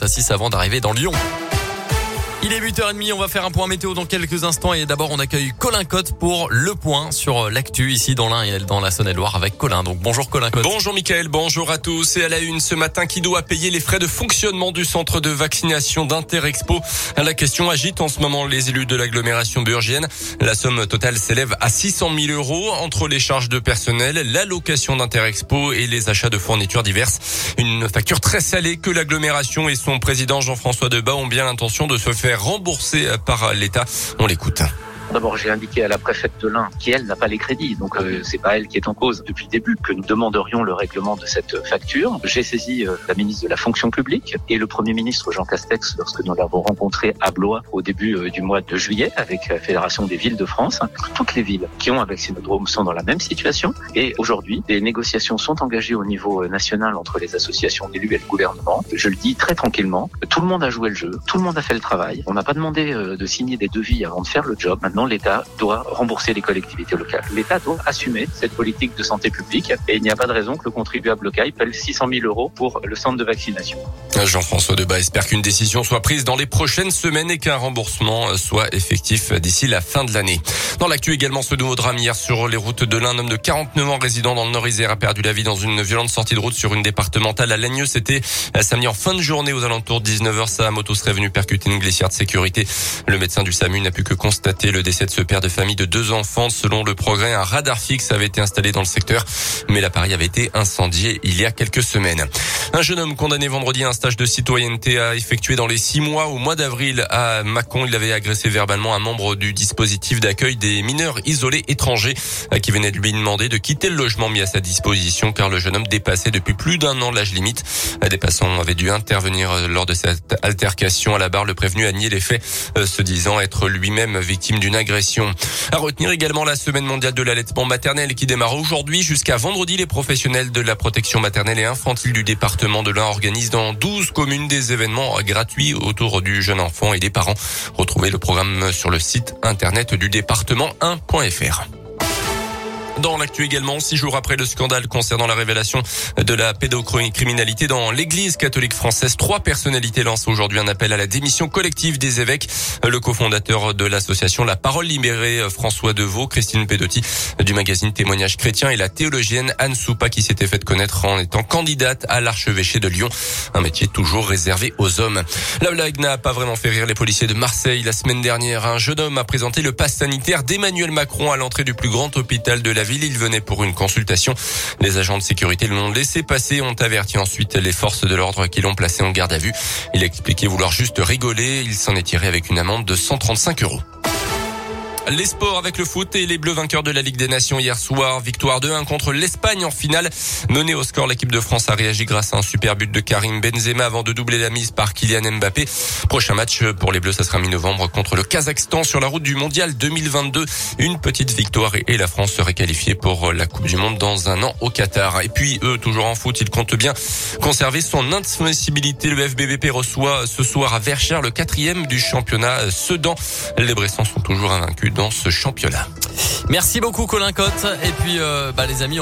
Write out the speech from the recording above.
Tassis avant d'arriver dans Lyon. Il est 8h30, on va faire un point météo dans quelques instants et d'abord on accueille Colin Cotte pour le point sur l'actu ici dans l'Ain et dans la Saône-et-Loire avec Colin. Donc bonjour Colin Cotte. Bonjour Mickaël, bonjour à tous et à la une ce matin qui doit payer les frais de fonctionnement du centre de vaccination d'Interexpo? La question agite en ce moment les élus de l'agglomération burgienne. La somme totale s'élève à 600 000 euros entre les charges de personnel, la location d'Interexpo et les achats de fournitures diverses. Une facture très salée que l'agglomération et son président Jean-François Debat ont bien l'intention de se faire remboursé par l'État. On l'écoute. D'abord, j'ai indiqué à la préfète de l'Ain qui, elle, n'a pas les crédits. Donc, euh, c'est pas elle qui est en cause depuis le début que nous demanderions le règlement de cette facture. J'ai saisi euh, la ministre de la fonction publique et le premier ministre Jean Castex lorsque nous l'avons rencontré à Blois au début euh, du mois de juillet avec la Fédération des villes de France. Toutes les villes qui ont un vaccinodrome sont dans la même situation. Et aujourd'hui, des négociations sont engagées au niveau euh, national entre les associations d'élus et le gouvernement. Je le dis très tranquillement. Tout le monde a joué le jeu. Tout le monde a fait le travail. On n'a pas demandé euh, de signer des devis avant de faire le job. Maintenant, l'État doit rembourser les collectivités locales. L'État doit assumer cette politique de santé publique et il n'y a pas de raison que le contribuable local paye 600 000 euros pour le centre de vaccination. Jean-François Debat espère qu'une décision soit prise dans les prochaines semaines et qu'un remboursement soit effectif d'ici la fin de l'année. Dans l'actu également, ce nouveau drame hier sur les routes de l'Ain, un homme de 49 ans résident dans le Nord-Isère a perdu la vie dans une violente sortie de route sur une départementale à Lagneux. C'était samedi en fin de journée aux alentours de 19h. Sa moto serait venue percuter une glissière de sécurité. Le médecin du SAMU n'a pu que constater le décès de ce père de famille de deux enfants. Selon le progrès, un radar fixe avait été installé dans le secteur, mais l'appareil avait été incendié il y a quelques semaines. Un jeune homme condamné vendredi à un stage de citoyenneté a effectué dans les six mois au mois d'avril à Mâcon. Il avait agressé verbalement un membre du dispositif d'accueil des mineurs isolés étrangers qui venait de lui demander de quitter le logement mis à sa disposition car le jeune homme dépassait depuis plus d'un an l'âge limite. Des passants avaient dû intervenir lors de cette altercation à la barre. Le prévenu a nié les faits, se disant être lui-même victime d'une agression. À retenir également la semaine mondiale de l'allaitement maternel qui démarre aujourd'hui jusqu'à vendredi. Les professionnels de la protection maternelle et infantile du département de l'Ain organisent dans 12 communes des événements gratuits autour du jeune enfant et des parents. Retrouvez le programme sur le site internet du département 1.fr. Dans l'actu également, six jours après le scandale concernant la révélation de la pédocriminalité dans l'église catholique française, trois personnalités lancent aujourd'hui un appel à la démission collective des évêques. Le cofondateur de l'association La Parole Libérée, François Deveau, Christine Pedotti du magazine Témoignages chrétiens et la théologienne Anne Soupa qui s'était fait connaître en étant candidate à l'archevêché de Lyon. Un métier toujours réservé aux hommes. La blague n'a pas vraiment fait rire les policiers de Marseille. La semaine dernière, un jeune homme a présenté le pass sanitaire d'Emmanuel Macron à l'entrée du plus grand hôpital de la ville. Il venait pour une consultation. Les agents de sécurité l'ont laissé passer, ont averti ensuite les forces de l'ordre qui l'ont placé en garde à vue. Il a expliqué vouloir juste rigoler. Il s'en est tiré avec une amende de 135 euros. Les sports avec le foot et les Bleus vainqueurs de la Ligue des Nations hier soir. Victoire 2-1 contre l'Espagne en finale. Menée au score, l'équipe de France a réagi grâce à un super but de Karim Benzema avant de doubler la mise par Kylian Mbappé. Prochain match pour les Bleus, ça sera mi-novembre contre le Kazakhstan sur la route du Mondial 2022. Une petite victoire et la France serait qualifiée pour la Coupe du Monde dans un an au Qatar. Et puis eux, toujours en foot, ils comptent bien conserver son invincibilité. Le FBBP reçoit ce soir à Verchères le quatrième du championnat Sedan. Les Bressans sont toujours invaincus ce championnat. Merci beaucoup Colin Cotte. Et puis euh, bah, les amis,